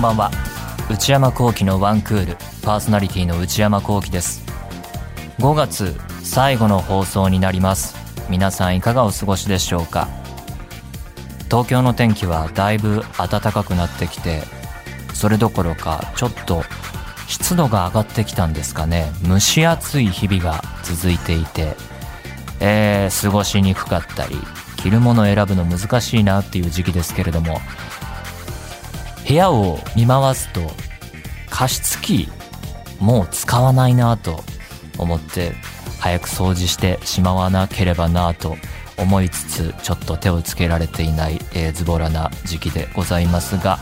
んばんは。内山聖輝のワンクール。パーソナリティの内山聖輝です。5月最後の放送になります。皆さんいかがお過ごしでしょうか？東京の天気はだいぶ暖かくなってきてそれどころかちょっと湿度が上がってきたんですかね。蒸し暑い日々が続いていて、えー、過ごしにくかったり着るものを選ぶの難しいなっていう時期ですけれども部屋を見回すと加湿器もう使わないなと思って早く掃除してしまわなければなと思いつつちょっと手をつけられていない、えー、ズボラな時期でございますが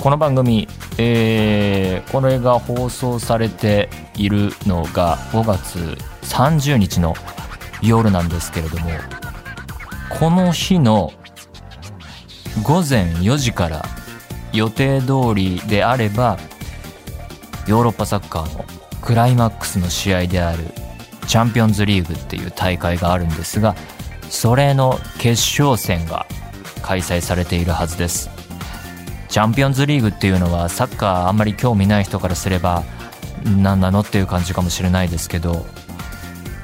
この番組、えー、これが放送されているのが5月30日の夜なんですけれどもこの日の午前4時から予定通りであればヨーロッパサッカーのクライマックスの試合であるチャンピオンズリーグっていう大会があるんですがそれの決勝戦が開催されているはずです。チャンピオンズリーグっていうのはサッカーあんまり興味ない人からすれば何なのっていう感じかもしれないですけど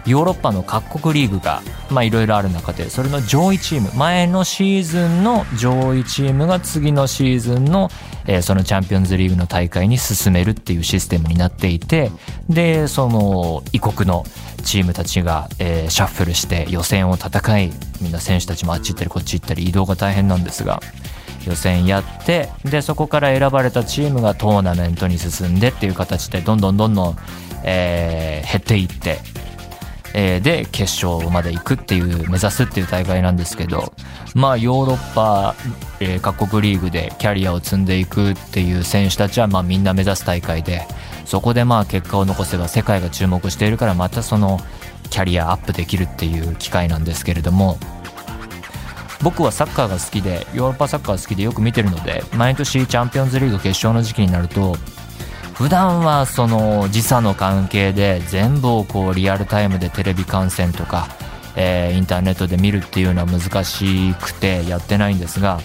ヨーロッパの各国リーグがいろいろある中でそれの上位チーム前のシーズンの上位チームが次のシーズンの、えー、そのチャンピオンズリーグの大会に進めるっていうシステムになっていてでその異国のチームたちが、えー、シャッフルして予選を戦いみんな選手たちもあっち行ったりこっち行ったり移動が大変なんですが予選やってでそこから選ばれたチームがトーナメントに進んでっていう形でどんどんどんどん、えー、減っていってえー、で決勝まで行くっていう目指すっていう大会なんですけどまあヨーロッパ、えー、各国リーグでキャリアを積んでいくっていう選手たちはまあみんな目指す大会でそこでまあ結果を残せば世界が注目しているからまたそのキャリアアップできるっていう機会なんですけれども僕はサッカーが好きでヨーロッパサッカー好きでよく見てるので毎年チャンピオンズリーグ決勝の時期になると普段はその時差の関係で全部をこうリアルタイムでテレビ観戦とか、えー、インターネットで見るっていうのは難しくてやってないんですが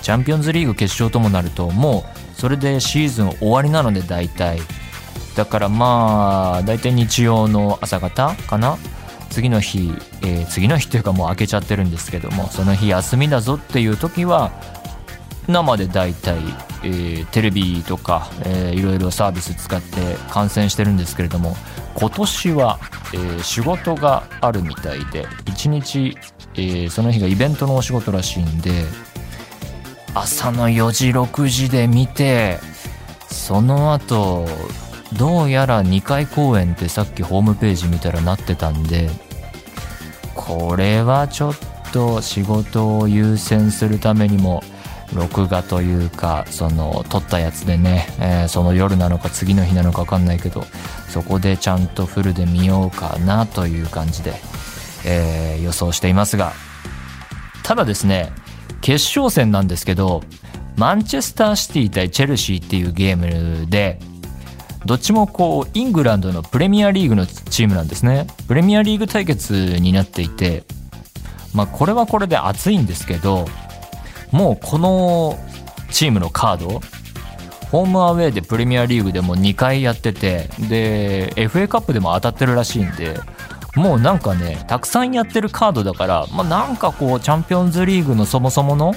チャンピオンズリーグ決勝ともなるともうそれでシーズン終わりなので大体。だからまあ大体日曜の朝方かな？次の日、えー、次の日というかもう開けちゃってるんですけどもその日休みだぞっていう時は生で大体、えー、テレビとか、えー、いろいろサービス使って観戦してるんですけれども今年は、えー、仕事があるみたいで1日、えー、その日がイベントのお仕事らしいんで朝の4時6時で見てその後どうやら2回公演ってさっきホームページ見たらなってたんでこれはちょっと仕事を優先するためにも録画というかその撮ったやつでね、えー、その夜なのか次の日なのか分かんないけどそこでちゃんとフルで見ようかなという感じで、えー、予想していますがただですね決勝戦なんですけどマンチェスターシティ対チェルシーっていうゲームでどっちもこうイングランドのプレミアリーグのチームなんですね。プレミアリーグ対決になっていてまあこれはこれで熱いんですけどもうこのチームのカードホームアウェーでプレミアリーグでも2回やっててで FA カップでも当たってるらしいんでもうなんかねたくさんやってるカードだから、まあ、なんかこうチャンピオンズリーグのそもそもの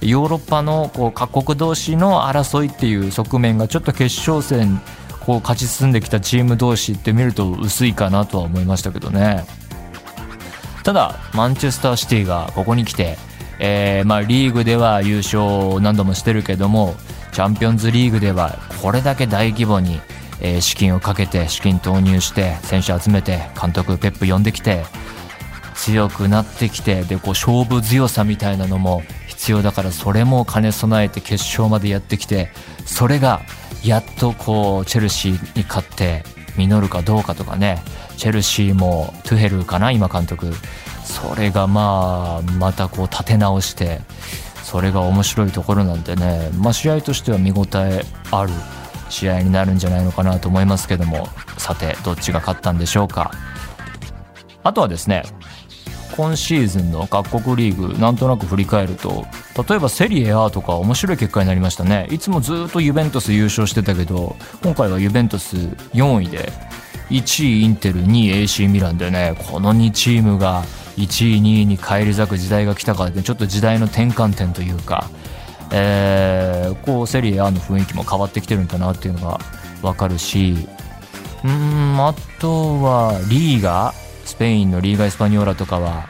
ヨーロッパのこう各国同士の争いっていう側面がちょっと決勝戦こう勝ち進んできたチーム同士って見ると薄いかなとは思いましたけどね。ただマンチェスターシティがここに来てえー、まあ、リーグでは優勝を何度もしてるけどもチャンピオンズリーグではこれだけ大規模に、えー、資金をかけて資金投入して選手集めて監督ペップ呼んできて強くなってきてでこう勝負強さみたいなのも必要だからそれも兼ね備えて決勝までやってきてそれがやっとこうチェルシーに勝って実るかどうかとかねチェルシーもトゥヘルかな今監督。それがまあまたこう立て直してそれが面白いところなんでね、まあ、試合としては見応えある試合になるんじゃないのかなと思いますけどもさてどっちが勝ったんでしょうか。あとはですね今シーズンの各国リーグなんとなく振り返ると例えばセリエ A とか面白い結果になりましたね。いつもずっとユベントス優勝してたけど今回はユベントス4位で1位インテル2位 AC ミランでねこの2チームが1位2位に返り咲く時代が来たからでちょっと時代の転換点というか、えー、こうセリエ A の雰囲気も変わってきてるんだなっていうのが分かるしうんあとはリーガスペインのリーガ・エスパニョーラとかは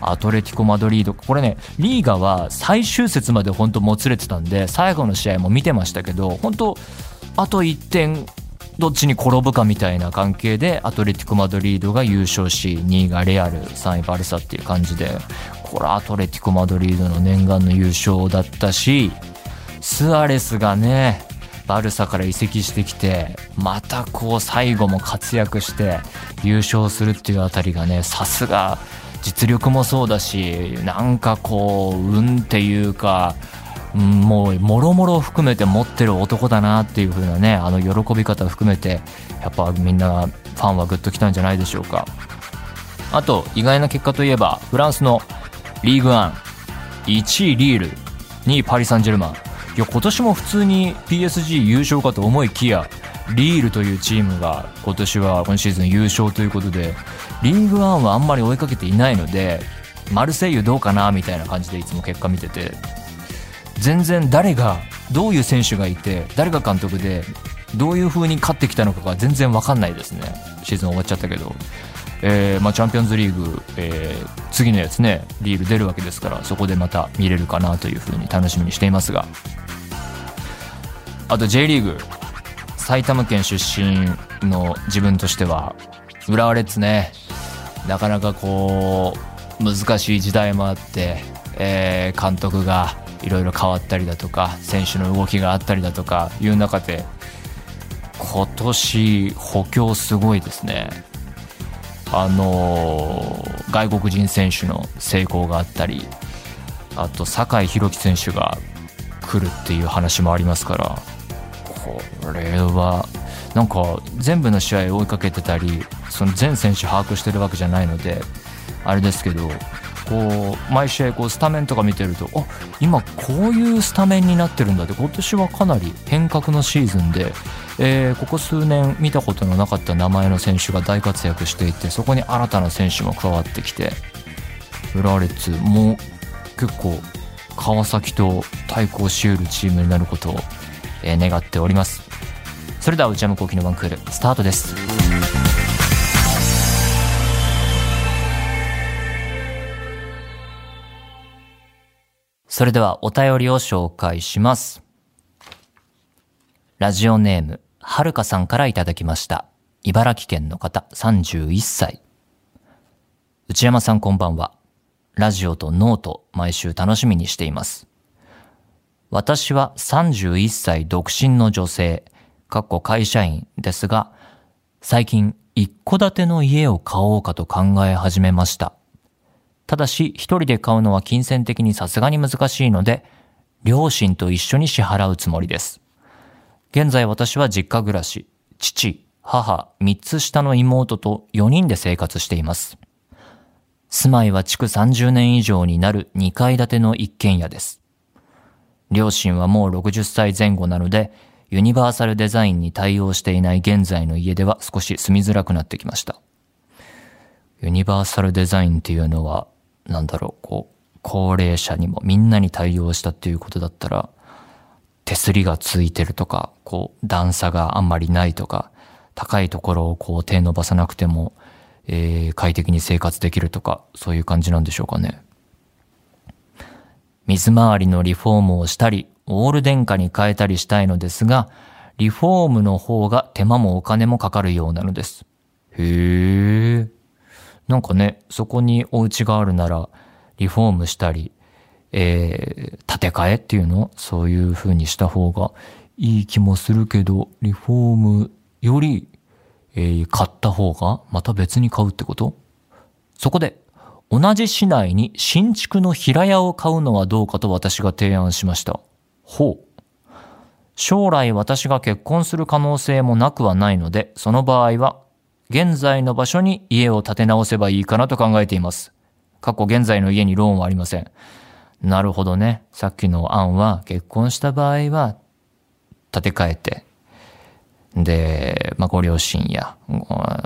アトレティコ・マドリードこれねリーガは最終節まで本当もつれてたんで最後の試合も見てましたけど本当あと1点どっちに転ぶかみたいな関係でアトレティコ・マドリードが優勝し2位がレアル3位バルサっていう感じでこれアトレティコ・マドリードの念願の優勝だったしスアレスがねバルサから移籍してきてまたこう最後も活躍して優勝するっていうあたりがねさすが実力もそうだしなんかこう運っていうかもうもろもろ含めて持ってる男だなっていう風なねあの喜び方を含めてやっぱみんなファンはグッときたんじゃないでしょうか。あと意外な結果といえばフランスのリーグワン1位リール2位パリ・サンジェルマン。いや今年も普通に PSG 優勝かと思いきやリールというチームが今年は今シーズン優勝ということでリーグワンはあんまり追いかけていないのでマルセイユどうかなみたいな感じでいつも結果見てて。全然誰がどういう選手がいて誰が監督でどういう風に勝ってきたのかが全然分かんないですね。シーズン終わっちゃったけど、えーまあ、チャンピオンズリーグ、えー、次のやつねリール出るわけですからそこでまた見れるかなという風に楽しみにしていますが。あと J リーグ。埼玉県出身の自分としては浦和レッズね。なかなかこう難しい時代もあって、えー、監督がいろいろ変わったりだとか選手の動きがあったりだとかいう中で今年補強すごいですね。あの外国人選手の成功があったりあと酒井宏樹選手が来るっていう話もありますからこれはなんか全部の試合を追いかけてたりその全選手把握してるわけじゃないのであれですけどこう毎試合こうスタメンとか見てるとあ今こういうスタメンになってるんだって今年はかなり変革のシーズンで、えー、ここ数年見たことのなかった名前の選手が大活躍していてそこに新たな選手も加わってきて浦和レッズも結構川崎と対抗しうるチームになることを、え、願っております。それでは内山昂輝の1クールスタートです。それではお便りを紹介します。ラジオネーム、はるかさんからいただきました。茨城県の方、31歳。内山さんこんばんは。ラジオとノート、毎週楽しみにしています。私は31歳独身の女性、かっこ会社員ですが、最近一戸建ての家を買おうかと考え始めました。ただし、一人で買うのは金銭的にさすがに難しいので、両親と一緒に支払うつもりです。現在私は実家暮らし、父、母、三つ下の妹と4人で生活しています。住まいは築30年以上になる2階建ての一軒家です。両親はもう60歳前後なので、ユニバーサルデザインに対応していない現在の家では少し住みづらくなってきました。ユニバーサルデザインっていうのはなんだろう、こう、高齢者にもみんなに対応したっていうことだったら、手すりがついてるとか、こう、段差があんまりないとか、高いところをこう手伸ばさなくても、えー、快適に生活できるとか、そういう感じなんでしょうかね。水回りのリフォームをしたり、オール電化に変えたりしたいのですが、リフォームの方が手間もお金もかかるようなのです。へえ。なんかね、そこにお家があるなら、リフォームしたり、えー、建て替えっていうの？そういう風にした方がいい気もするけど、リフォームより、えー、買った方がまた別に買うってこと？そこで、同じ市内に新築の平屋を買うのはどうかと私が提案しました。ほう。将来私が結婚する可能性もなくはないので、その場合は現在の場所に家を建て直せばいいかなと考えています。過去現在の家にローンはありません。なるほどね。さっきの案は結婚した場合は建て替えて、で、まあ、ご両親や、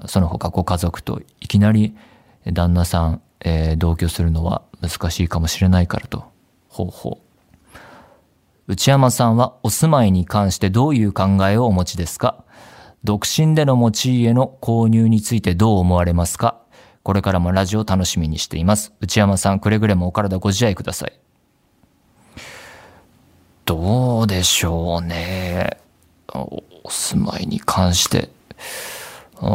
その他ご家族といきなり旦那さん、えー、同居するのは難しいかもしれないからと。ほうほう。内山さんはお住まいに関してどういう考えをお持ちですか？独身での持ち家の購入についてどう思われますか？これからもラジオ楽しみにしています。内山さん、くれぐれもお体ご自愛ください。どうでしょうね。お住まいに関して。あ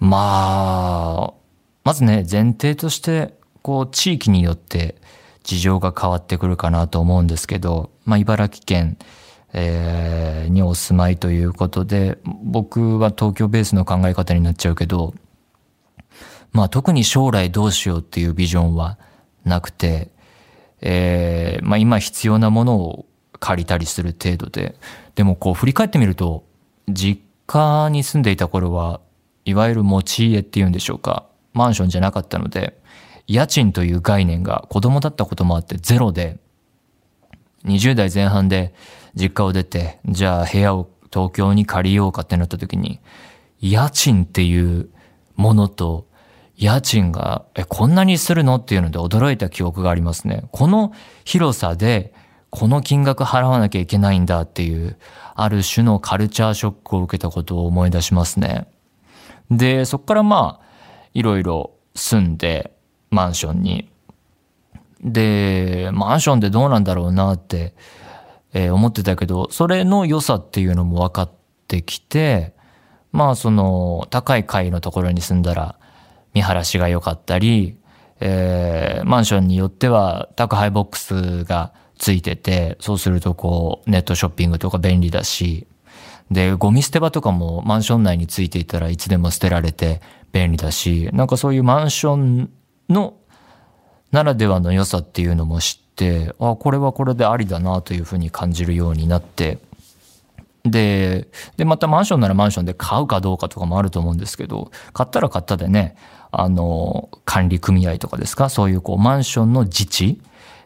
まあ、まずね、前提として、こう、地域によって事情が変わってくるかなと思うんですけど、まあ、茨城県、えー、にお住まいということで、僕は東京ベースの考え方になっちゃうけど、まあ、特に将来どうしようっていうビジョンはなくて、えー、まあ今必要なものを借りたりする程度で、でもこう振り返ってみると、実家に住んでいた頃は、いわゆる持ち家っていうんでしょうか、マンションじゃなかったので、家賃という概念が子供だったこともあってゼロで、20代前半で実家を出て、じゃあ部屋を東京に借りようかってなった時に、家賃っていうものと家賃が、え、こんなにするのっていうので驚いた記憶がありますね。この広さで、この金額払わなきゃいけないんだっていう、ある種のカルチャーショックを受けたことを思い出しますね。で、そっからまあ、いろいろ住んで、マンションに。で、マンションでどうなんだろうなって、えー、思ってたけど、それの良さっていうのも分かってきて、まあその、高い階のところに住んだら、見晴らしが良かったり、えー、マンションによっては宅配ボックスがついてて、そうするとこう、ネットショッピングとか便利だし、で、ゴミ捨て場とかもマンション内についていたらいつでも捨てられて便利だし、なんかそういうマンションのならではの良さっていうのも知ってって、あ、これはこれでありだなというふうに感じるようになって、で、で、またマンションならマンションで買うかどうかとかもあると思うんですけど、買ったら買ったでね、あの、管理組合とかですか、そういうこうマンションの自治、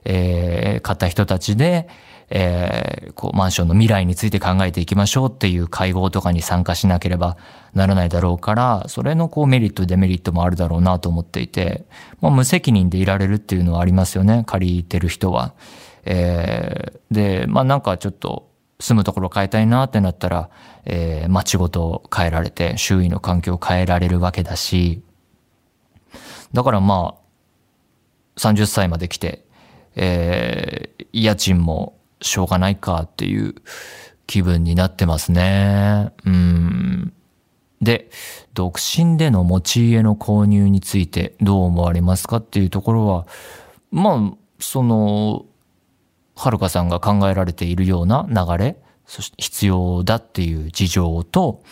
えー、買った人たちで、えー、こうマンションの未来について考えていきましょうっていう会合とかに参加しなければならないだろうから、それのこうメリット、デメリットもあるだろうなと思っていて、まあ、無責任でいられるっていうのはありますよね、借りてる人は。えー、で、まあなんかちょっと住むところ変えたいなってなったら、えー、街ごと変えられて、周囲の環境を変えられるわけだし、だからまあ、30歳まで来て、えー、家賃もしょうがないかっていう気分になってますね。うん。で、独身での持ち家の購入についてどう思われますかっていうところは、まあ、その、はるかさんが考えられているような流れ、そして必要だっていう事情と、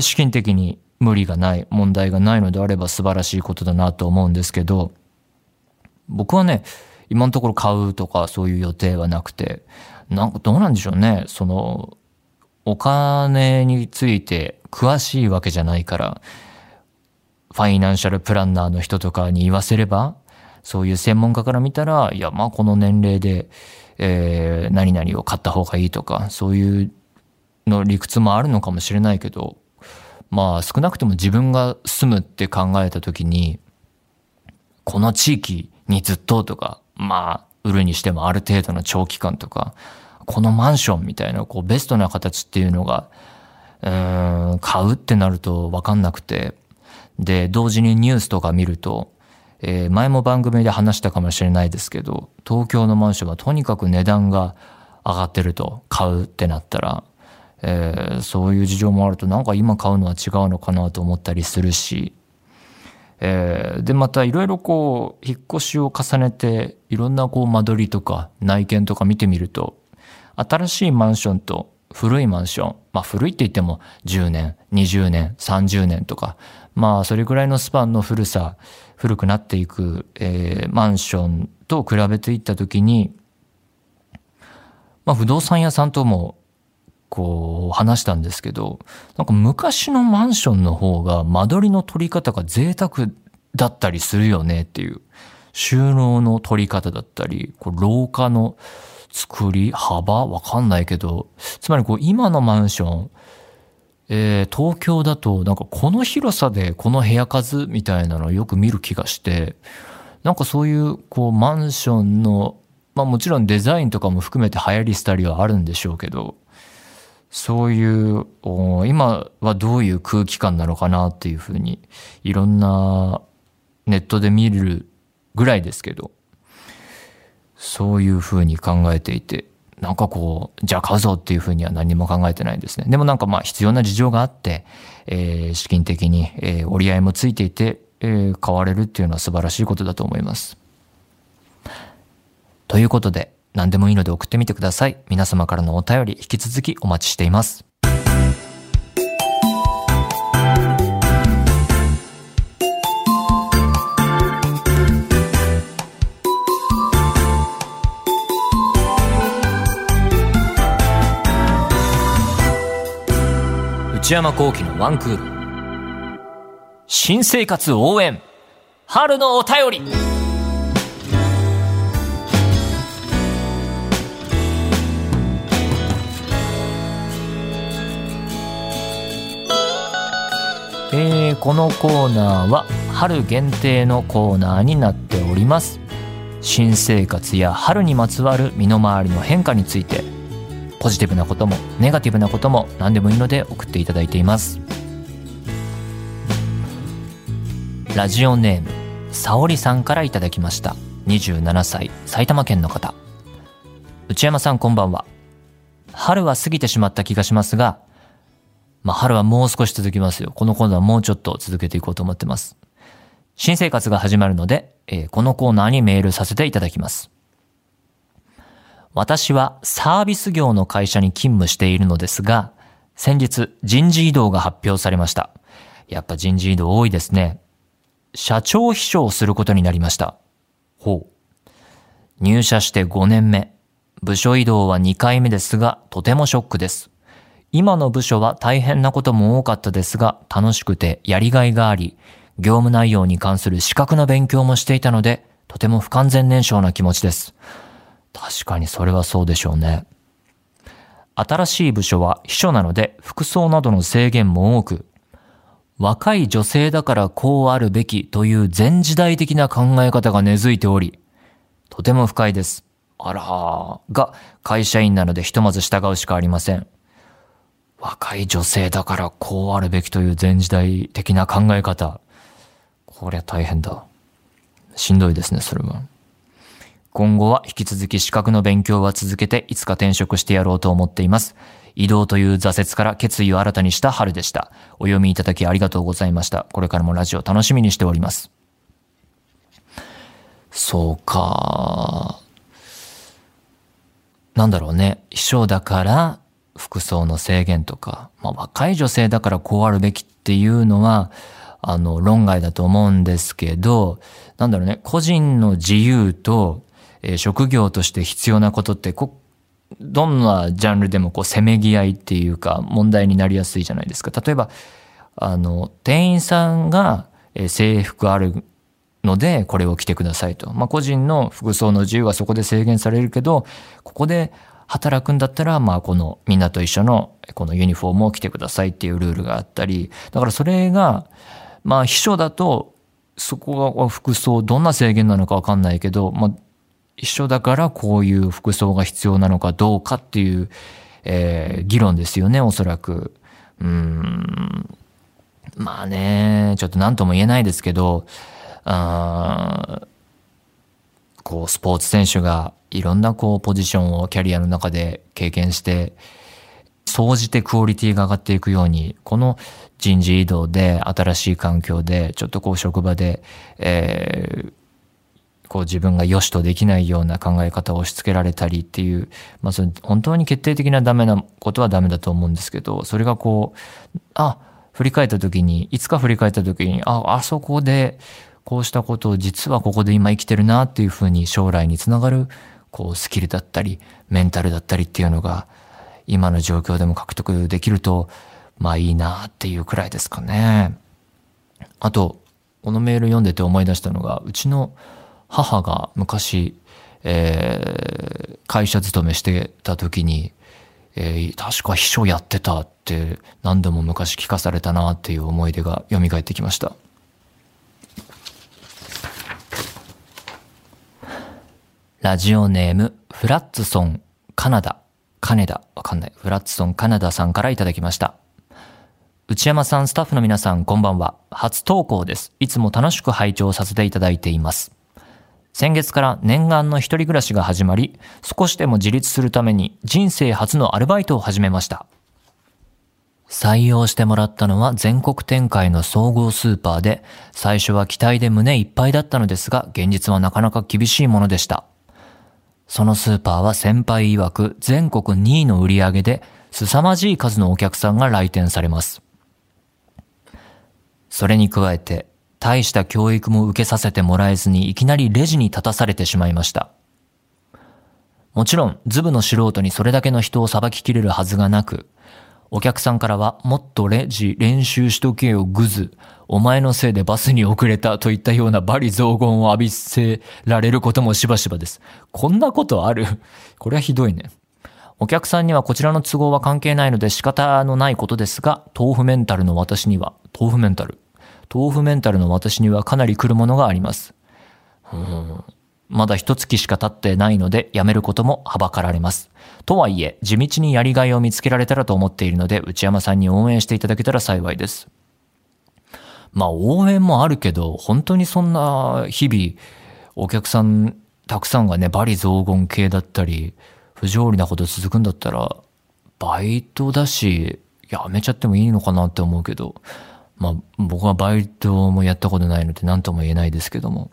資金的に無理がない、問題がないのであれば素晴らしいことだなと思うんですけど、僕はね、今のところ買うとかそういう予定はなくて、なんかどうなんでしょうね。その、お金について詳しいわけじゃないから、ファイナンシャルプランナーの人とかに言わせれば、そういう専門家から見たら、いや、まあこの年齢で、えー、何々を買った方がいいとか、そういうの理屈もあるのかもしれないけど、まあ少なくとも自分が住むって考えた時に、この地域にずっととか、まあ、売るにしてもある程度の長期間とか、このマンションみたいな、こう、ベストな形っていうのが、うん、買うってなるとわかんなくて、で、同時にニュースとか見ると、えー、前も番組で話したかもしれないですけど、東京のマンションはとにかく値段が上がってると、買うってなったら、えー、そういう事情もあるとなんか今買うのは違うのかなと思ったりするし、えー、でまたいろいろこう引っ越しを重ねていろんなこう間取りとか内見とか見てみると新しいマンションと古いマンションまあ古いって言っても10年20年30年とかまあそれぐらいのスパンの古さ古くなっていく、えー、マンションと比べていった時にまあ不動産屋さんともこう話したんですけど、なんか昔のマンションの方が間取りの取り方が贅沢だったりするよねっていう。収納の取り方だったり、こう廊下の作り幅わかんないけど、つまりこう今のマンション、えー、東京だとなんかこの広さでこの部屋数みたいなのをよく見る気がして、なんかそういうこうマンションの、まあもちろんデザインとかも含めて流行り廃りはあるんでしょうけど、そういう今はどういう空気感なのかなっていうふうにいろんなネットで見るぐらいですけどそういうふうに考えていてなんかこうじゃあ買うぞっていうふうには何も考えてないんですね。でもなんかまあ必要な事情があって、えー、資金的に、えー、折り合いもついていて、えー、買われるっていうのは素晴らしいことだと思います。ということで何でもいいので送ってみてください。皆様からのお便り引き続きお待ちしています。内山幸喜のワンクール。新生活応援春のお便りえー、このコーナーは春限定のコーナーになっております。新生活や春にまつわる身の回りの変化についてポジティブなこともネガティブなことも何でもいいので送っていただいています。ラジオネーム沙織さんからいただきました。27歳埼玉県の方。内山さんこんばんは。春は過ぎてしまった気がしますがまあ、春はもう少し続きますよ。このコーナーもうちょっと続けていこうと思ってます。新生活が始まるので、えー、このコーナーにメールさせていただきます。私はサービス業の会社に勤務しているのですが、先日人事異動が発表されました。やっぱ人事異動多いですね。社長秘書をすることになりました。ほう。入社して5年目。部署異動は2回目ですが、とてもショックです。今の部署は大変なことも多かったですが、楽しくてやりがいがあり、業務内容に関する資格の勉強もしていたので、とても不完全燃焼な気持ちです。確かにそれはそうでしょうね。新しい部署は秘書なので服装などの制限も多く、若い女性だからこうあるべきという前時代的な考え方が根付いており、とても不快です。あらー、が会社員なのでひとまず従うしかありません。若い女性だからこうあるべきという前時代的な考え方。こりゃ大変だ。しんどいですね、それは。今後は引き続き資格の勉強は続けていつか転職してやろうと思っています。移動という挫折から決意を新たにした春でした。お読みいただきありがとうございました。これからもラジオ楽しみにしております。そうか。なんだろうね。秘書だから服装の制限とか、まあ、若い女性だからこうあるべきっていうのは、あの、論外だと思うんですけど、なんだろうね、個人の自由と、えー、職業として必要なことってこ、どんなジャンルでもこう、せめぎ合いっていうか、問題になりやすいじゃないですか。例えば、あの、店員さんが、えー、制服あるので、これを着てくださいと。まあ、個人の服装の自由はそこで制限されるけど、ここで働くんだったら、まあ、このみんなと一緒のこのユニフォームを着てくださいっていうルールがあったり、だからそれが、まあ、秘書だと、そこが服装、どんな制限なのかわかんないけど、まあ、一緒だからこういう服装が必要なのかどうかっていう、えー、議論ですよね、おそらく。うん。まあね、ちょっと何とも言えないですけど、あこう、スポーツ選手がいろんなこう、ポジションをキャリアの中で経験して、総じてクオリティが上がっていくように、この人事異動で、新しい環境で、ちょっとこう、職場で、えー、こう自分が良しとできないような考え方を押し付けられたりっていう、まあそれ本当に決定的なダメなことはダメだと思うんですけど、それがこう、あ、振り返った時に、いつか振り返った時に、あ、あそこでこうしたことを実はここで今生きてるなっていうふうに将来につながるこうスキルだったりメンタルだったりっていうのが今の状況でも獲得できるとまあいいなっていうくらいですかね。あとこのメール読んでて思い出したのがうちの母が昔、えー、会社勤めしてた時に、えー、確か秘書やってたって何度も昔聞かされたなっていう思い出が蘇ってきましたラジオネームフラッツソンカナダ金田わかんないフラッツソンカナダさんからいただきました内山さん、スタッフの皆さん、こんばんは。初投稿です。いつも楽しく拝聴させていただいています。先月から念願の一人暮らしが始まり、少しでも自立するために人生初のアルバイトを始めました。採用してもらったのは全国展開の総合スーパーで、最初は期待で胸いっぱいだったのですが、現実はなかなか厳しいものでした。そのスーパーは先輩曰く全国2位の売り上げで、凄まじい数のお客さんが来店されます。それに加えて、大した教育も受けさせてもらえずにいきなりレジに立たされてしまいました。もちろん、ズブの素人にそれだけの人を裁ききれるはずがなく、お客さんからは、もっとレジ練習しとけよグズ、お前のせいでバスに遅れたといったような罵詈雑言を浴びせられることもしばしばです。こんなことある？これはひどいね。お客さんにはこちらの都合は関係ないので仕方のないことですが、豆腐メンタルの私には、豆腐メンタル。豆腐メンタルの私にはかなり来るものがあります。うんまだ一月しか経ってないので辞めることもはばかられます。とはいえ、地道にやりがいを見つけられたらと思っているので、内山さんに応援していただけたら幸いです。まあ応援もあるけど、本当にそんな日々、お客さんたくさんがね、バリ雑言系だったり、不条理なこと続くんだったら、バイトだし、やめちゃってもいいのかなって思うけど、まあ僕はバイトもやったことないので何とも言えないですけども。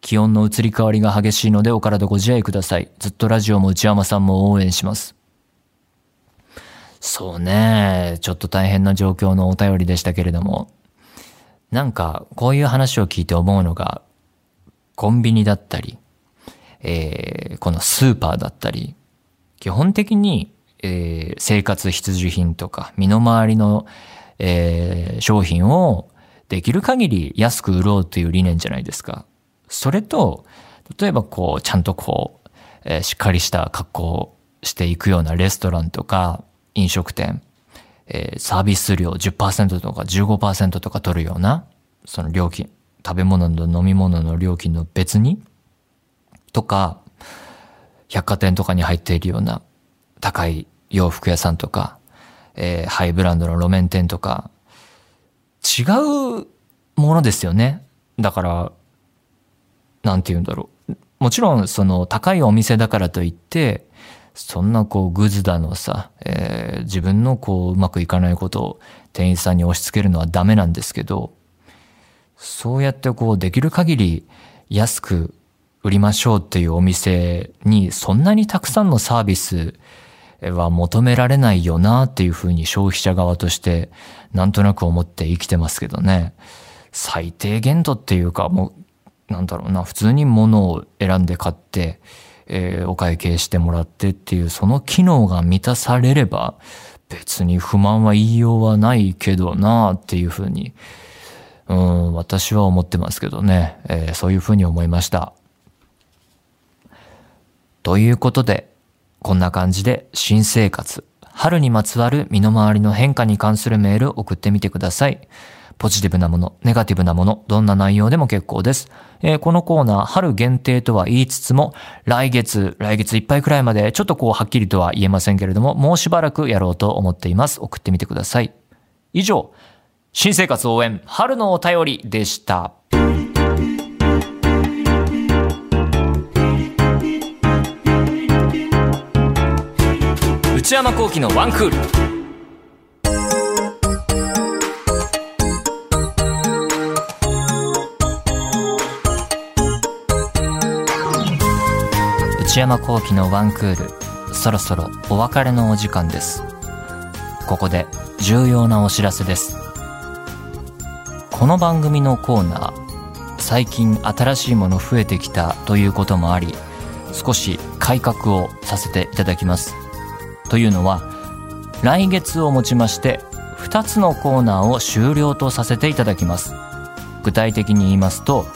気温の移り変わりが激しいのでお体ご自愛ください。ずっとラジオも内山さんも応援します。そうね。ちょっと大変な状況のお便りでしたけれども。なんか、こういう話を聞いて思うのが、コンビニだったり、えー、このスーパーだったり、基本的に、えー、生活必需品とか、身の回りのえー、商品をできる限り安く売ろうという理念じゃないですか。それと、例えばこう、ちゃんとこう、えー、しっかりした格好をしていくようなレストランとか飲食店、えー、サービス料10%とか15%とか取るような、その料金、食べ物の飲み物の料金の別に、とか、百貨店とかに入っているような高い洋服屋さんとか、えー、ハイブランドの路面店とか、違うものですよね。だから、なんて言うんだろう。もちろん、その、高いお店だからといって、そんなこう、グズだのさ、えー、自分のこう、うまくいかないことを店員さんに押し付けるのはダメなんですけど、そうやってこう、できる限り安く売りましょうっていうお店に、そんなにたくさんのサービス、は求められないよなっていうふうに消費者側としてなんとなく思って生きてますけどね。最低限度っていうかもうなんだろうな普通に物を選んで買って、えー、お会計してもらってっていうその機能が満たされれば別に不満は言いようはないけどなあっていうふうにうん私は思ってますけどね、えー、そういうふうに思いました。ということでこんな感じで新生活、春にまつわる身の回りの変化に関するメール送ってみてください。ポジティブなもの、ネガティブなもの、どんな内容でも結構です。えー、このコーナー、春限定とは言いつつも、来月、来月いっぱいくらいまで、ちょっとこう、はっきりとは言えませんけれども、もうしばらくやろうと思っています。送ってみてください。以上、新生活応援、春のお便りでした。内山幸喜のワンクール内山幸喜のワンクールそろそろお別れのお時間です。ここで重要なお知らせです。この番組のコーナー最近新しいもの増えてきたということもあり少し改革をさせていただきます。というのは来月をもちまして2つのコーナーを終了とさせていただきます。具体的に言いますと、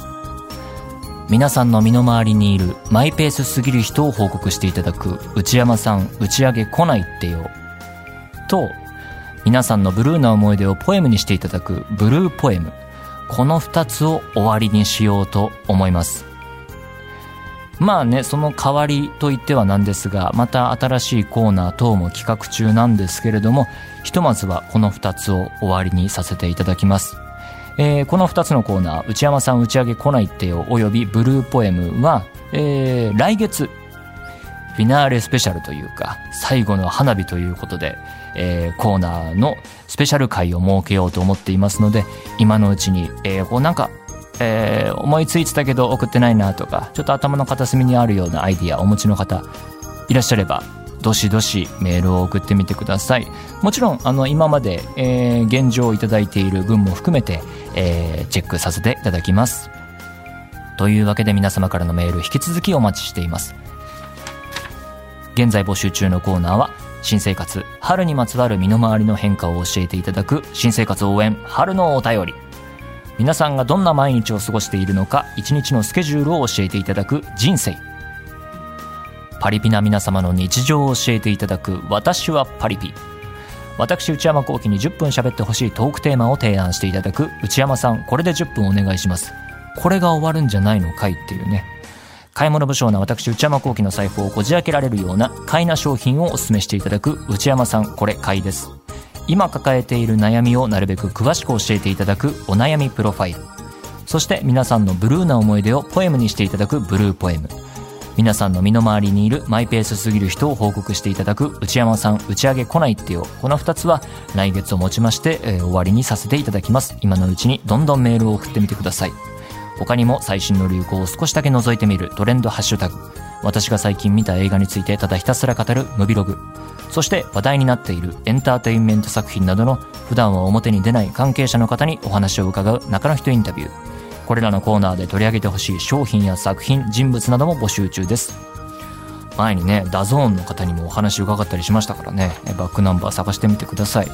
皆さんの身の回りにいるマイペースすぎる人を報告していただく内山さん打ち上げ来ないってよ。と、皆さんのブルーな思い出をポエムにしていただくブルーポエム。この二つを終わりにしようと思います。まあね、その代わりと言ってはなんですが、また新しいコーナー等も企画中なんですけれども、ひとまずはこの2つを終わりにさせていただきます。えー、この2つのコーナー、内山さん打ち上げ来ないってよ、およびブルーポエムは、えー、来月、フィナーレスペシャルというか、最後の花火ということで、えー、コーナーのスペシャル回を設けようと思っていますので、今のうちに、えー、こうなんかえー、思いついてたけど送ってないなとか、ちょっと頭の片隅にあるようなアイディアお持ちの方いらっしゃれば、どしどしメールを送ってみてください。もちろん、あの、今まで、えー、現状いただいている分も含めて、えー、チェックさせていただきます。というわけで皆様からのメール引き続きお待ちしています。現在募集中のコーナーは、新生活、春にまつわる身の回りの変化を教えていただく、新生活応援、春のお便り。皆さんがどんな毎日を過ごしているのか一日のスケジュールを教えていただく人生パリピな皆様の日常を教えていただく私はパリピ私内山幸輝に10分喋ってほしいトークテーマを提案していただく内山さんこれで10分お願いします。これが終わるんじゃないのかいっていうね。買い物不詳な私内山幸輝の財布をこじ開けられるような買いな商品をお勧めしていただく内山さんこれ買いです。今抱えている悩みをなるべく詳しく教えていただくお悩みプロファイル。そして皆さんのブルーな思い出をポエムにしていただくブルーポエム。皆さんの身の回りにいるマイペースすぎる人を報告していただく内山さん打ち上げ来ないってよ。この2つは来月をもちまして、えー、終わりにさせていただきます。今のうちにどんどんメールを送ってみてください。他にも最新の流行を少しだけ覗いてみるトレンドハッシュタグ。私が最近見た映画についてただひたすら語るムビログ。そして話題になっているエンターテインメント作品などの普段は表に出ない関係者の方にお話を伺う中の人インタビュー。これらのコーナーで取り上げてほしい商品や作品、人物なども募集中です。前にね、 DAZN の方にもお話伺ったりしましたからね、バックナンバー探してみてください。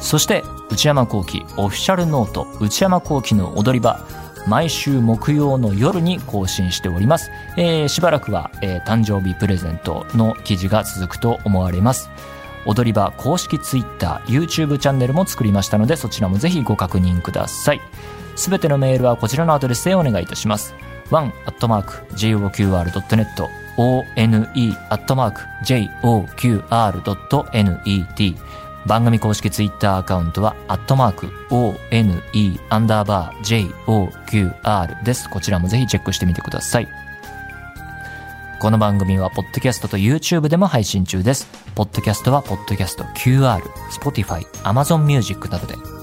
そして、内山昂輝オフィシャルノート内山昂輝の踊り場毎週木曜の夜に更新しております。えー、しばらくは、えー、誕生日プレゼントの記事が続くと思われます。踊り場公式 Twitter、YouTube チャンネルも作りましたので、そちらもぜひご確認ください。すべてのメールはこちらのアドレスでお願いいたします。one.joqr.net one.joqr.net 番組公式ツイッターアカウントは、アットマーク、one, アンダーバー、joqr です。こちらもぜひチェックしてみてください。この番組は、ポッドキャストと YouTube でも配信中です。ポッドキャストは、ポッドキャスト QR、Spotify、Amazon Music などで。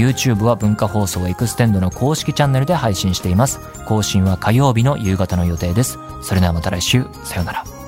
YouTube は文化放送エクステンドの公式チャンネルで配信しています。更新は火曜日の夕方の予定です。それではまた来週、さようなら。